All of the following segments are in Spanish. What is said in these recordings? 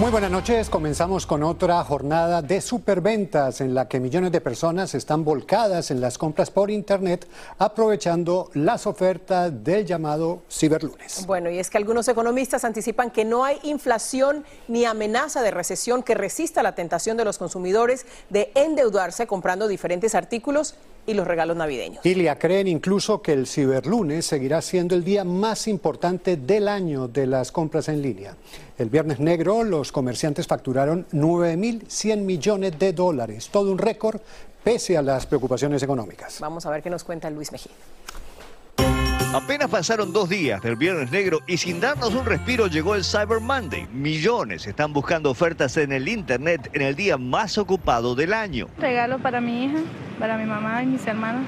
Muy buenas noches. Comenzamos con otra jornada de superventas en la que millones de personas están volcadas en las compras por Internet aprovechando las ofertas del llamado ciberlunes. Bueno, y es que algunos economistas anticipan que no hay inflación ni amenaza de recesión que resista la tentación de los consumidores de endeudarse comprando diferentes artículos y los regalos navideños. Ilia creen incluso que el ciberlunes seguirá siendo el día más importante del año de las compras en línea. El viernes negro los comerciantes facturaron 9.100 millones de dólares, todo un récord pese a las preocupaciones económicas. Vamos a ver qué nos cuenta Luis Mejía. Apenas pasaron dos días del Viernes Negro y sin darnos un respiro llegó el Cyber Monday. Millones están buscando ofertas en el Internet en el día más ocupado del año. Regalo para mi hija, para mi mamá y mis hermanas.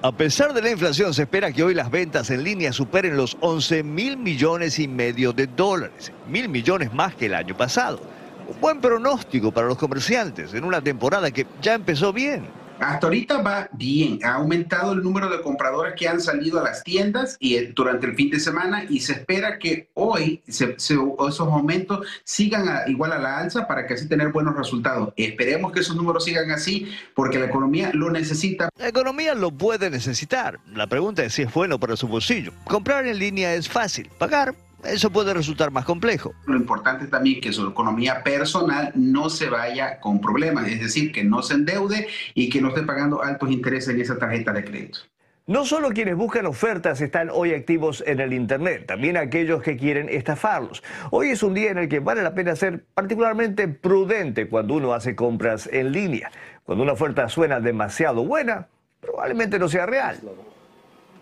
A pesar de la inflación, se espera que hoy las ventas en línea superen los 11 mil millones y medio de dólares, mil millones más que el año pasado. Un buen pronóstico para los comerciantes en una temporada que ya empezó bien. Hasta ahorita va bien, ha aumentado el número de compradores que han salido a las tiendas y eh, durante el fin de semana y se espera que hoy esos aumentos sigan igual a la alza para que así tener buenos resultados. Esperemos que esos números sigan así porque la economía lo necesita. La economía lo puede necesitar. La pregunta es si es bueno para su bolsillo. Comprar en línea es fácil, pagar eso puede resultar más complejo. Lo importante también es que su economía personal no se vaya con problemas, es decir, que no se endeude y que no esté pagando altos intereses en esa tarjeta de crédito. No solo quienes buscan ofertas están hoy activos en el Internet, también aquellos que quieren estafarlos. Hoy es un día en el que vale la pena ser particularmente prudente cuando uno hace compras en línea. Cuando una oferta suena demasiado buena, probablemente no sea real.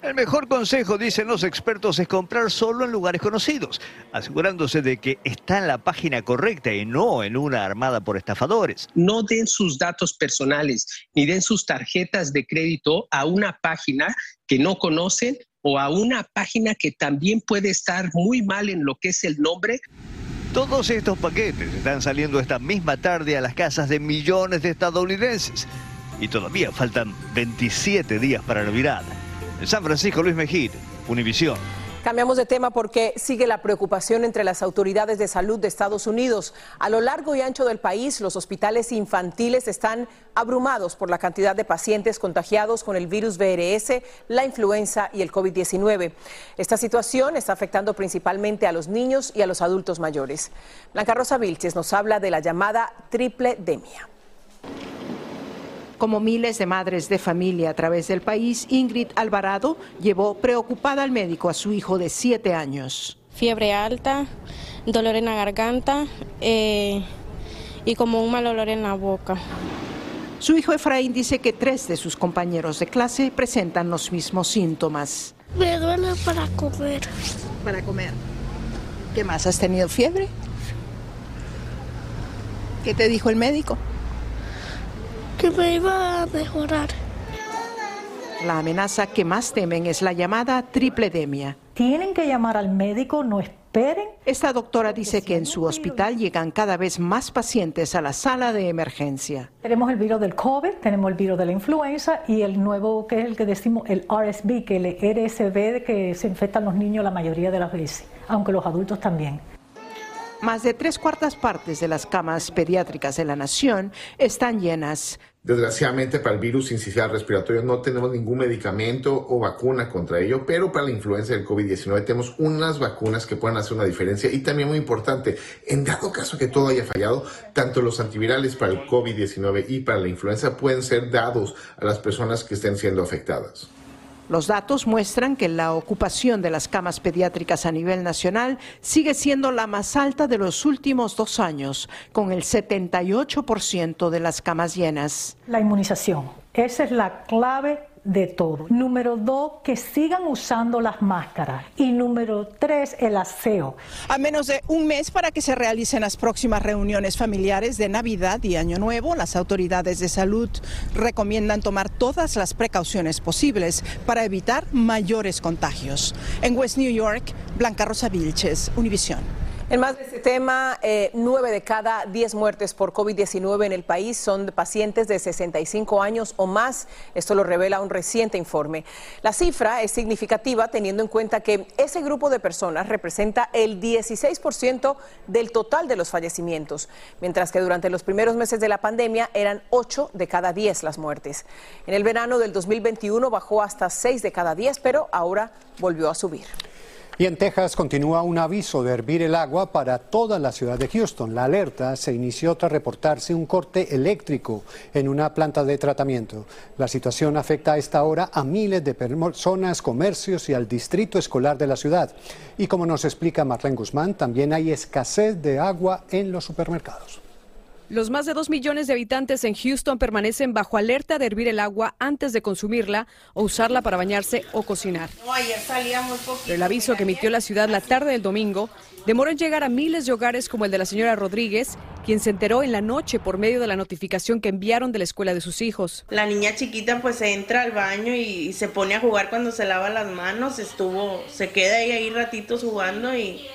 El mejor consejo, dicen los expertos, es comprar solo en lugares conocidos, asegurándose de que está en la página correcta y no en una armada por estafadores. No den sus datos personales ni den sus tarjetas de crédito a una página que no conocen o a una página que también puede estar muy mal en lo que es el nombre. Todos estos paquetes están saliendo esta misma tarde a las casas de millones de estadounidenses y todavía faltan 27 días para Navidad. San Francisco, Luis Mejía, Univisión. Cambiamos de tema porque sigue la preocupación entre las autoridades de salud de Estados Unidos. A lo largo y ancho del país, los hospitales infantiles están abrumados por la cantidad de pacientes contagiados con el virus VRS, la influenza y el COVID-19. Esta situación está afectando principalmente a los niños y a los adultos mayores. Blanca Rosa Vilches nos habla de la llamada triple demia. Como miles de madres de familia a través del país, Ingrid Alvarado llevó preocupada al médico a su hijo de siete años. Fiebre alta, dolor en la garganta eh, y como un mal olor en la boca. Su hijo Efraín dice que tres de sus compañeros de clase presentan los mismos síntomas. Me duele para comer. Para comer. ¿Qué más? ¿Has tenido fiebre? ¿Qué te dijo el médico? Que me iba a mejorar. La amenaza que más temen es la llamada tripledemia. Tienen que llamar al médico, no esperen. Esta doctora dice que en su hospital llegan cada vez más pacientes a la sala de emergencia. Tenemos el virus del COVID, tenemos el virus de la influenza y el nuevo que es el que decimos el RSV, que es el RSV que se infectan los niños la mayoría de las veces, aunque los adultos también. Más de tres cuartas partes de las camas pediátricas de la nación están llenas. Desgraciadamente para el virus incisional respiratorio no tenemos ningún medicamento o vacuna contra ello, pero para la influenza del COVID-19 tenemos unas vacunas que pueden hacer una diferencia y también muy importante, en dado caso que todo haya fallado, tanto los antivirales para el COVID-19 y para la influenza pueden ser dados a las personas que estén siendo afectadas. Los datos muestran que la ocupación de las camas pediátricas a nivel nacional sigue siendo la más alta de los últimos dos años, con el 78% de las camas llenas. La inmunización, esa es la clave de todo. Número dos, que sigan usando las máscaras. Y número tres, el aseo. A menos de un mes para que se realicen las próximas reuniones familiares de Navidad y Año Nuevo, las autoridades de salud recomiendan tomar todas las precauciones posibles para evitar mayores contagios. En West New York, Blanca Rosa Vilches, Univisión. En más de este tema, eh, nueve de cada diez muertes por COVID-19 en el país son de pacientes de 65 años o más. Esto lo revela un reciente informe. La cifra es significativa teniendo en cuenta que ese grupo de personas representa el 16% del total de los fallecimientos, mientras que durante los primeros meses de la pandemia eran 8 de cada 10 las muertes. En el verano del 2021 bajó hasta 6 de cada 10, pero ahora volvió a subir. Y en Texas continúa un aviso de hervir el agua para toda la ciudad de Houston. La alerta se inició tras reportarse un corte eléctrico en una planta de tratamiento. La situación afecta a esta hora a miles de personas, comercios y al distrito escolar de la ciudad. Y como nos explica Marlene Guzmán, también hay escasez de agua en los supermercados. Los más de dos millones de habitantes en Houston permanecen bajo alerta de hervir el agua antes de consumirla o usarla para bañarse o cocinar. Pero el aviso que emitió la ciudad la tarde del domingo demoró en llegar a miles de hogares como el de la señora Rodríguez, quien se enteró en la noche por medio de la notificación que enviaron de la escuela de sus hijos. La niña chiquita pues entra al baño y se pone a jugar cuando se lava las manos, estuvo, se queda ahí, ahí ratitos jugando y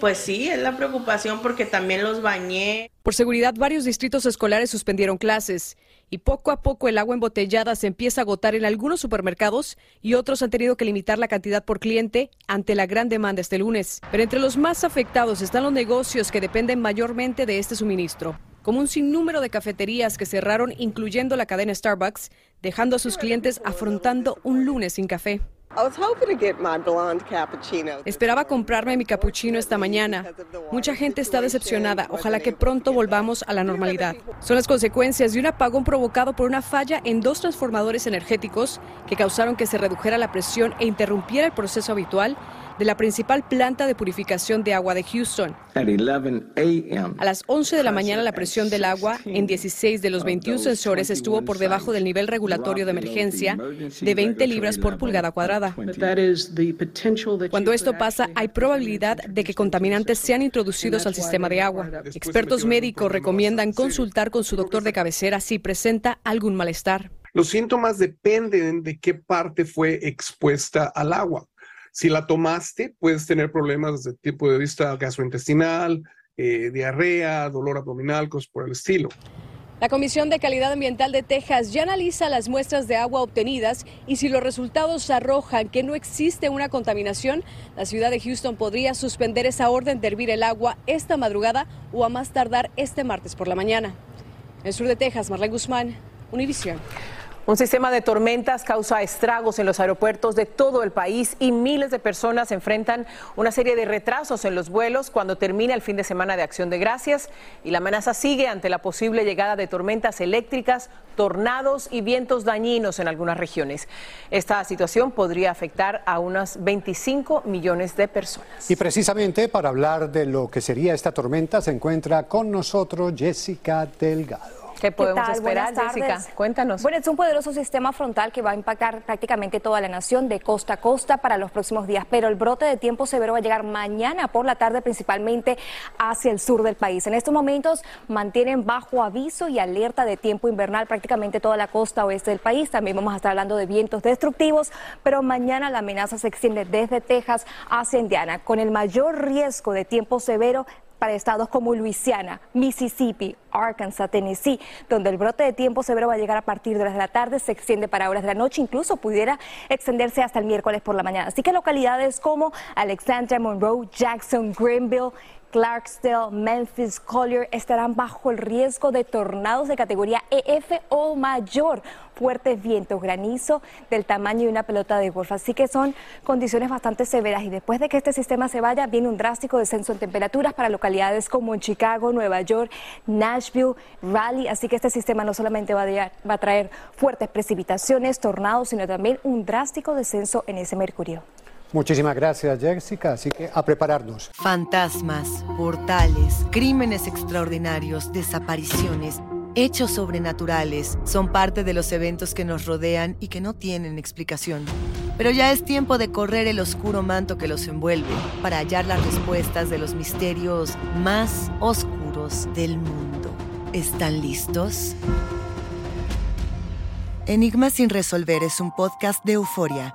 pues sí, es la preocupación porque también los bañé. Por seguridad, varios distritos escolares suspendieron clases y poco a poco el agua embotellada se empieza a agotar en algunos supermercados y otros han tenido que limitar la cantidad por cliente ante la gran demanda este lunes. Pero entre los más afectados están los negocios que dependen mayormente de este suministro como un sinnúmero de cafeterías que cerraron, incluyendo la cadena Starbucks, dejando a sus clientes afrontando un lunes sin café. Esperaba comprarme mi cappuccino esta mañana. Mucha gente está decepcionada. Ojalá que pronto volvamos a la normalidad. Son las consecuencias de un apagón provocado por una falla en dos transformadores energéticos que causaron que se redujera la presión e interrumpiera el proceso habitual de la principal planta de purificación de agua de Houston. A las 11 de la mañana la presión del agua en 16 de los 21 sensores estuvo por debajo del nivel regulatorio de emergencia de 20 libras por pulgada cuadrada. Cuando esto pasa, hay probabilidad de que contaminantes sean introducidos al sistema de agua. Expertos médicos recomiendan consultar con su doctor de cabecera si presenta algún malestar. Los síntomas dependen de qué parte fue expuesta al agua. Si la tomaste, puedes tener problemas de tipo de vista gastrointestinal, eh, diarrea, dolor abdominal, cosas por el estilo. La Comisión de Calidad Ambiental de Texas ya analiza las muestras de agua obtenidas y si los resultados arrojan que no existe una contaminación, la ciudad de Houston podría suspender esa orden de hervir el agua esta madrugada o a más tardar este martes por la mañana. En el sur de Texas, Marlene Guzmán, Univision. Un sistema de tormentas causa estragos en los aeropuertos de todo el país y miles de personas enfrentan una serie de retrasos en los vuelos cuando termina el fin de semana de Acción de Gracias y la amenaza sigue ante la posible llegada de tormentas eléctricas, tornados y vientos dañinos en algunas regiones. Esta situación podría afectar a unas 25 millones de personas. Y precisamente para hablar de lo que sería esta tormenta se encuentra con nosotros Jessica Delgado. ¿Qué podemos esperar, Jessica? Cuéntanos. Bueno, es un poderoso sistema frontal que va a impactar prácticamente toda la nación de costa a costa para los próximos días, pero el brote de tiempo severo va a llegar mañana por la tarde, principalmente hacia el sur del país. En estos momentos mantienen bajo aviso y alerta de tiempo invernal prácticamente toda la costa oeste del país. También vamos a estar hablando de vientos destructivos, pero mañana la amenaza se extiende desde Texas hacia Indiana, con el mayor riesgo de tiempo severo para estados como Luisiana, Mississippi, Arkansas, Tennessee, donde el brote de tiempo severo va a llegar a partir de las de la tarde, se extiende para horas de la noche, incluso pudiera extenderse hasta el miércoles por la mañana. Así que localidades como Alexandria, Monroe, Jackson, Greenville, Clarksdale, Memphis, Collier estarán bajo el riesgo de tornados de categoría EF o mayor, fuertes vientos, granizo del tamaño de una pelota de golf. Así que son condiciones bastante severas y después de que este sistema se vaya, viene un drástico descenso en temperaturas para localidades como en Chicago, Nueva York, Nashville, Raleigh. Así que este sistema no solamente va a, va a traer fuertes precipitaciones, tornados, sino también un drástico descenso en ese mercurio. Muchísimas gracias Jessica, así que a prepararnos. Fantasmas, portales, crímenes extraordinarios, desapariciones, hechos sobrenaturales son parte de los eventos que nos rodean y que no tienen explicación. Pero ya es tiempo de correr el oscuro manto que los envuelve para hallar las respuestas de los misterios más oscuros del mundo. ¿Están listos? Enigma sin resolver es un podcast de euforia.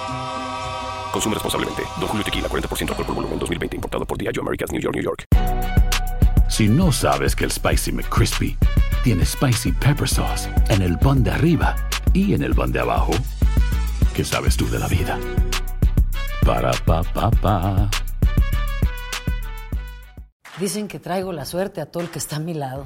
Consume responsablemente. Don Julio Tequila, 40% alcohol por volumen, 2020. Importado por Diageo Americas, New York, New York. Si no sabes que el Spicy McCrispy tiene Spicy Pepper Sauce en el pan de arriba y en el pan de abajo, ¿qué sabes tú de la vida? Para, pa, pa, pa. Dicen que traigo la suerte a todo el que está a mi lado.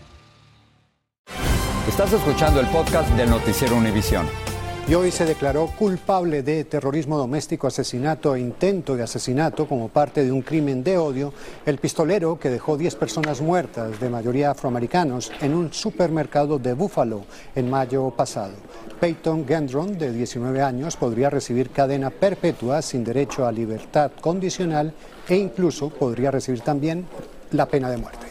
Estás escuchando el podcast del noticiero Univisión. Y hoy se declaró culpable de terrorismo doméstico, asesinato e intento de asesinato como parte de un crimen de odio el pistolero que dejó 10 personas muertas, de mayoría afroamericanos, en un supermercado de Buffalo en mayo pasado. Peyton Gendron, de 19 años, podría recibir cadena perpetua sin derecho a libertad condicional e incluso podría recibir también la pena de muerte.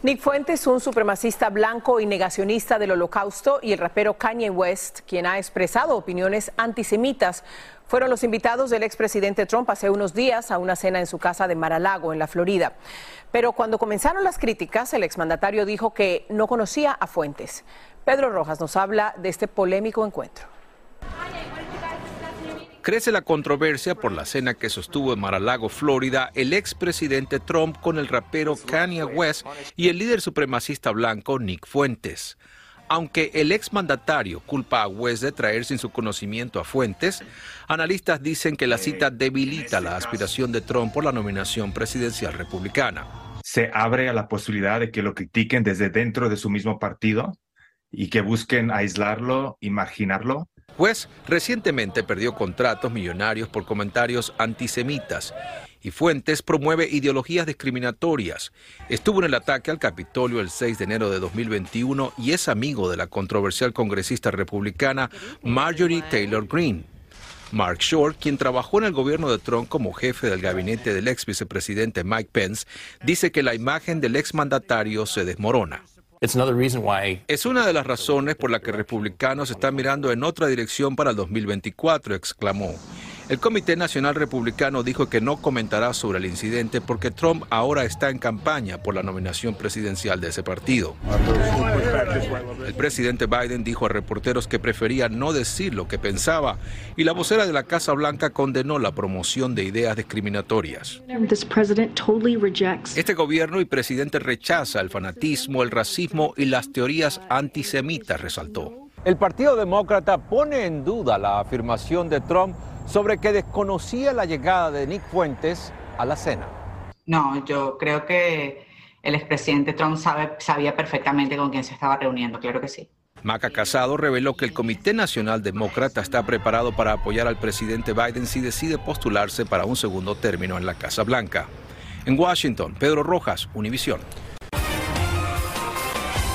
Nick Fuentes, un supremacista blanco y negacionista del holocausto, y el rapero Kanye West, quien ha expresado opiniones antisemitas, fueron los invitados del expresidente Trump hace unos días a una cena en su casa de Mar-a-Lago, en la Florida. Pero cuando comenzaron las críticas, el exmandatario dijo que no conocía a Fuentes. Pedro Rojas nos habla de este polémico encuentro. Crece la controversia por la cena que sostuvo en Mar-a-Lago, Florida, el expresidente Trump con el rapero Kanye West y el líder supremacista blanco Nick Fuentes. Aunque el exmandatario culpa a West de traer sin su conocimiento a Fuentes, analistas dicen que la cita debilita la aspiración de Trump por la nominación presidencial republicana. se abre a la posibilidad de que lo critiquen desde dentro de su mismo partido y que busquen aislarlo y marginarlo. West recientemente perdió contratos millonarios por comentarios antisemitas y Fuentes promueve ideologías discriminatorias. Estuvo en el ataque al Capitolio el 6 de enero de 2021 y es amigo de la controversial congresista republicana Marjorie Taylor Greene. Mark Short, quien trabajó en el gobierno de Trump como jefe del gabinete del ex vicepresidente Mike Pence, dice que la imagen del exmandatario se desmorona. Es una de las razones por la que republicanos están mirando en otra dirección para el 2024, exclamó. El Comité Nacional Republicano dijo que no comentará sobre el incidente porque Trump ahora está en campaña por la nominación presidencial de ese partido. El presidente Biden dijo a reporteros que prefería no decir lo que pensaba y la vocera de la Casa Blanca condenó la promoción de ideas discriminatorias. Este gobierno y presidente rechaza el fanatismo, el racismo y las teorías antisemitas, resaltó. El Partido Demócrata pone en duda la afirmación de Trump sobre que desconocía la llegada de Nick Fuentes a la cena. No, yo creo que el expresidente Trump sabe, sabía perfectamente con quién se estaba reuniendo, claro que sí. Maca Casado reveló que el Comité Nacional Demócrata está preparado para apoyar al presidente Biden si decide postularse para un segundo término en la Casa Blanca. En Washington, Pedro Rojas, Univisión.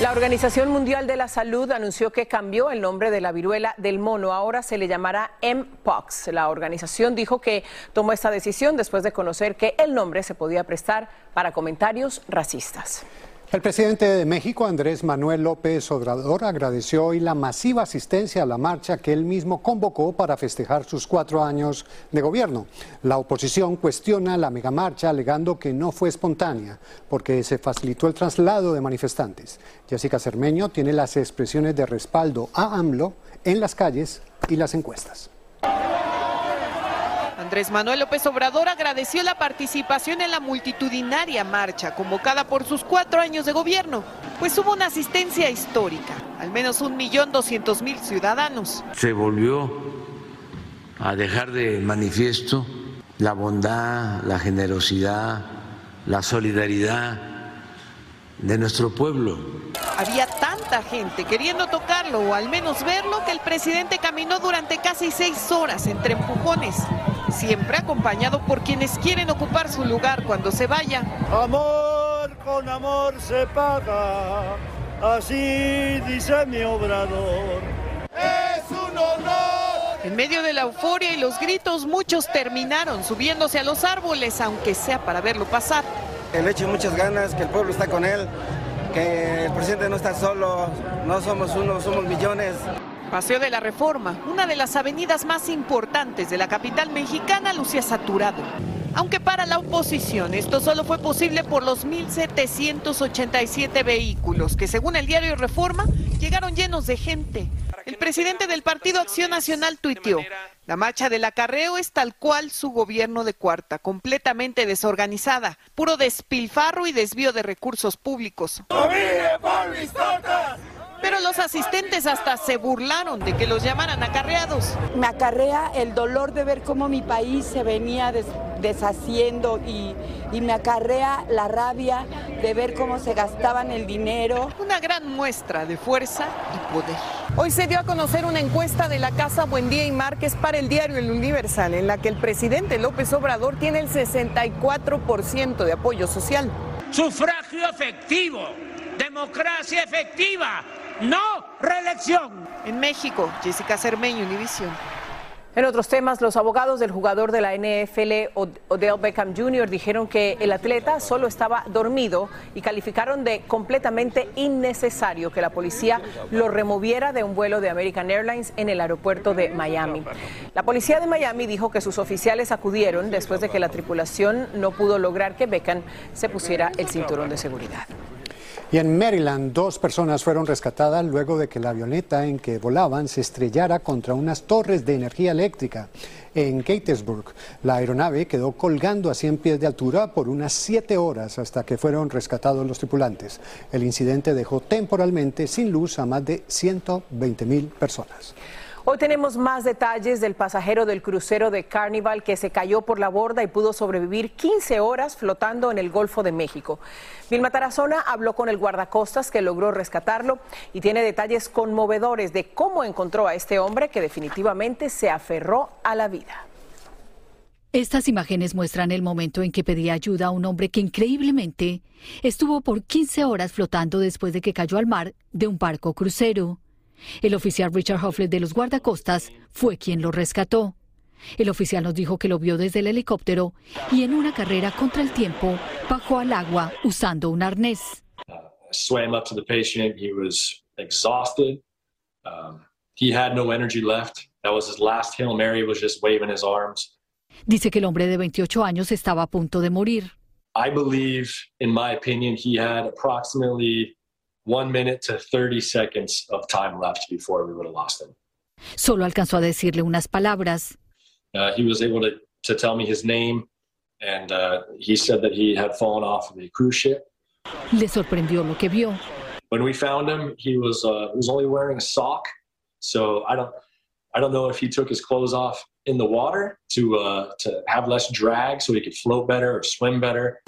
La Organización Mundial de la Salud anunció que cambió el nombre de la viruela del mono. Ahora se le llamará Mpox. La organización dijo que tomó esta decisión después de conocer que el nombre se podía prestar para comentarios racistas. El presidente de México, Andrés Manuel López Obrador, agradeció hoy la masiva asistencia a la marcha que él mismo convocó para festejar sus cuatro años de gobierno. La oposición cuestiona la megamarcha alegando que no fue espontánea porque se facilitó el traslado de manifestantes. Jessica Cermeño tiene las expresiones de respaldo a AMLO en las calles y las encuestas. Andrés Manuel López Obrador agradeció la participación en la multitudinaria marcha convocada por sus cuatro años de gobierno, pues hubo una asistencia histórica, al menos un millón doscientos mil ciudadanos. Se volvió a dejar de manifiesto la bondad, la generosidad, la solidaridad de nuestro pueblo. Había tanta gente queriendo tocarlo o al menos verlo que el presidente caminó durante casi seis horas entre empujones siempre acompañado por quienes quieren ocupar su lugar cuando se vaya. Amor con amor se paga, así dice mi obrador. Es un honor. En medio de la euforia y los gritos, muchos terminaron subiéndose a los árboles, aunque sea para verlo pasar. Le echo muchas ganas, que el pueblo está con él, que el presidente no está solo, no somos uno, somos millones. Paseo de la Reforma, una de las avenidas más importantes de la capital mexicana, lucía saturado. Aunque para la oposición esto solo fue posible por los 1.787 vehículos que según el diario Reforma llegaron llenos de gente. El presidente del Partido Acción Nacional tuiteó, la marcha del acarreo es tal cual su gobierno de cuarta, completamente desorganizada, puro despilfarro y desvío de recursos públicos. Pero los asistentes hasta se burlaron de que los llamaran acarreados. Me acarrea el dolor de ver cómo mi país se venía deshaciendo y, y me acarrea la rabia de ver cómo se gastaban el dinero. Una gran muestra de fuerza y poder. Hoy se dio a conocer una encuesta de la Casa Buendía y Márquez para el diario El Universal, en la que el presidente López Obrador tiene el 64% de apoyo social. Sufragio efectivo, democracia efectiva no reelección. En México, Jessica Cermeño, Univisión. En otros temas, los abogados del jugador de la NFL, Odell Beckham Jr., dijeron que el atleta solo estaba dormido y calificaron de completamente innecesario que la policía lo removiera de un vuelo de American Airlines en el aeropuerto de Miami. La policía de Miami dijo que sus oficiales acudieron después de que la tripulación no pudo lograr que Beckham se pusiera el cinturón de seguridad. Y en Maryland, dos personas fueron rescatadas luego de que la avioneta en que volaban se estrellara contra unas torres de energía eléctrica en Gettysburg. La aeronave quedó colgando a 100 pies de altura por unas siete horas hasta que fueron rescatados los tripulantes. El incidente dejó temporalmente sin luz a más de 120 mil personas. Hoy tenemos más detalles del pasajero del crucero de Carnival que se cayó por la borda y pudo sobrevivir 15 horas flotando en el Golfo de México. Vilma Tarazona habló con el guardacostas que logró rescatarlo y tiene detalles conmovedores de cómo encontró a este hombre que definitivamente se aferró a la vida. Estas imágenes muestran el momento en que pedía ayuda a un hombre que increíblemente estuvo por 15 horas flotando después de que cayó al mar de un barco crucero. El oficial Richard Hofflet de los guardacostas fue quien lo rescató. El oficial nos dijo que lo vio desde el helicóptero y en una carrera contra el tiempo bajó al agua usando un arnés. swam up to the patient. He was exhausted. Um, he had no energy left. That was his last Hail Mary, was just waving his arms. Dice que el hombre de 28 años estaba a punto de morir. I believe, in my opinion, he had approximately one minute to 30 seconds of time left before we would have lost him. Solo alcanzó a decirle unas palabras. Uh, he was able to, to tell me his name, and uh, he said that he had fallen off of a cruise ship. Le sorprendió lo que vio. When we found him, he was uh, he was only wearing a sock, so I don't I don't know if he took his clothes off in the water to uh, to have less drag, so he could float better or swim better.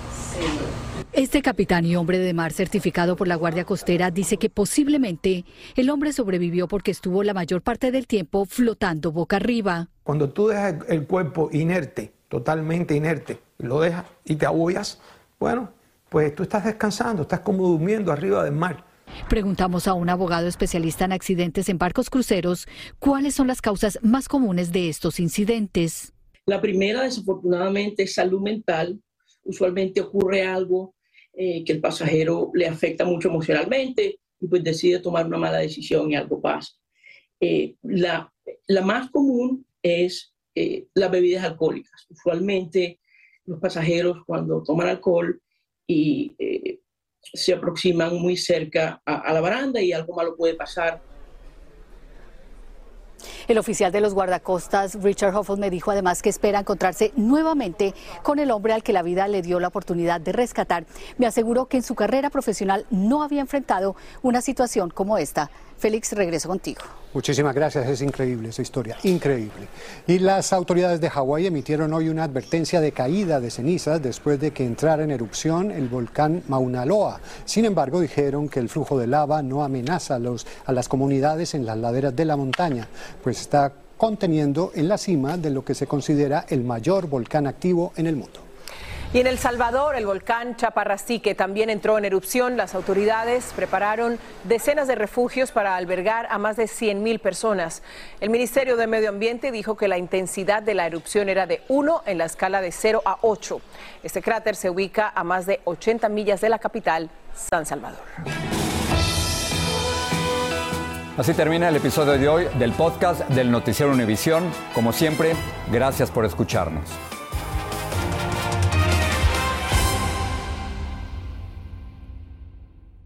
Este capitán y hombre de mar certificado por la Guardia Costera dice que posiblemente el hombre sobrevivió porque estuvo la mayor parte del tiempo flotando boca arriba. Cuando tú dejas el cuerpo inerte, totalmente inerte, lo dejas y te abollas, bueno, pues tú estás descansando, estás como durmiendo arriba del mar. Preguntamos a un abogado especialista en accidentes en barcos cruceros cuáles son las causas más comunes de estos incidentes. La primera, desafortunadamente, es salud mental. Usualmente ocurre algo eh, que el pasajero le afecta mucho emocionalmente y pues decide tomar una mala decisión y algo pasa. Eh, la, la, más común es eh, las bebidas alcohólicas. Usualmente los pasajeros cuando toman alcohol y se aproximan muy cerca a, a la baranda y algo malo puede pasar el oficial de los guardacostas, Richard Hoffel, me dijo además que espera encontrarse nuevamente con el hombre al que la vida le dio la oportunidad de rescatar. Me aseguró que en su carrera profesional no había enfrentado una situación como esta. Félix, regreso contigo. Muchísimas gracias, es increíble esa historia, increíble. Y las autoridades de Hawái emitieron hoy una advertencia de caída de cenizas después de que entrara en erupción el volcán Mauna Loa. Sin embargo, dijeron que el flujo de lava no amenaza a, los, a las comunidades en las laderas de la montaña, pues está conteniendo en la cima de lo que se considera el mayor volcán activo en el mundo. Y en El Salvador, el volcán Chaparrasique también entró en erupción. Las autoridades prepararon decenas de refugios para albergar a más de 100 mil personas. El Ministerio de Medio Ambiente dijo que la intensidad de la erupción era de 1 en la escala de 0 a 8. Este cráter se ubica a más de 80 millas de la capital, San Salvador. Así termina el episodio de hoy del podcast del Noticiero Univisión. Como siempre, gracias por escucharnos.